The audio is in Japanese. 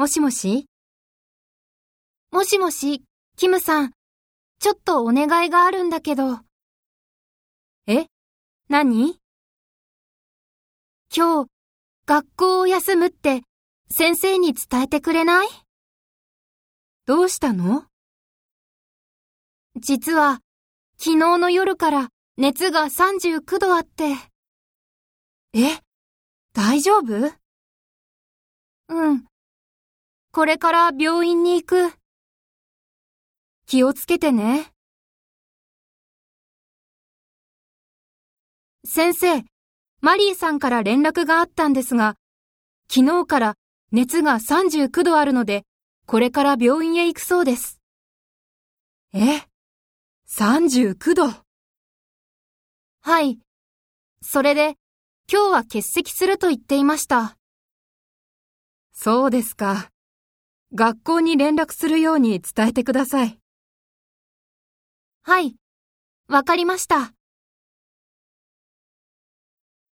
もしもし？もしもし、キムさん。ちょっとお願いがあるんだけど。え？何？今日、学校を休むって先生に伝えてくれない？どうしたの？実は、昨日の夜から熱が39度あって。え？大丈夫？うん。これから病院に行く。気をつけてね。先生、マリーさんから連絡があったんですが、昨日から熱が39度あるので、これから病院へ行くそうです。え ?39 度？はい。それで、今日は欠席すると言っていました。そうですか。学校に連絡するように伝えてください。はい。わかりました。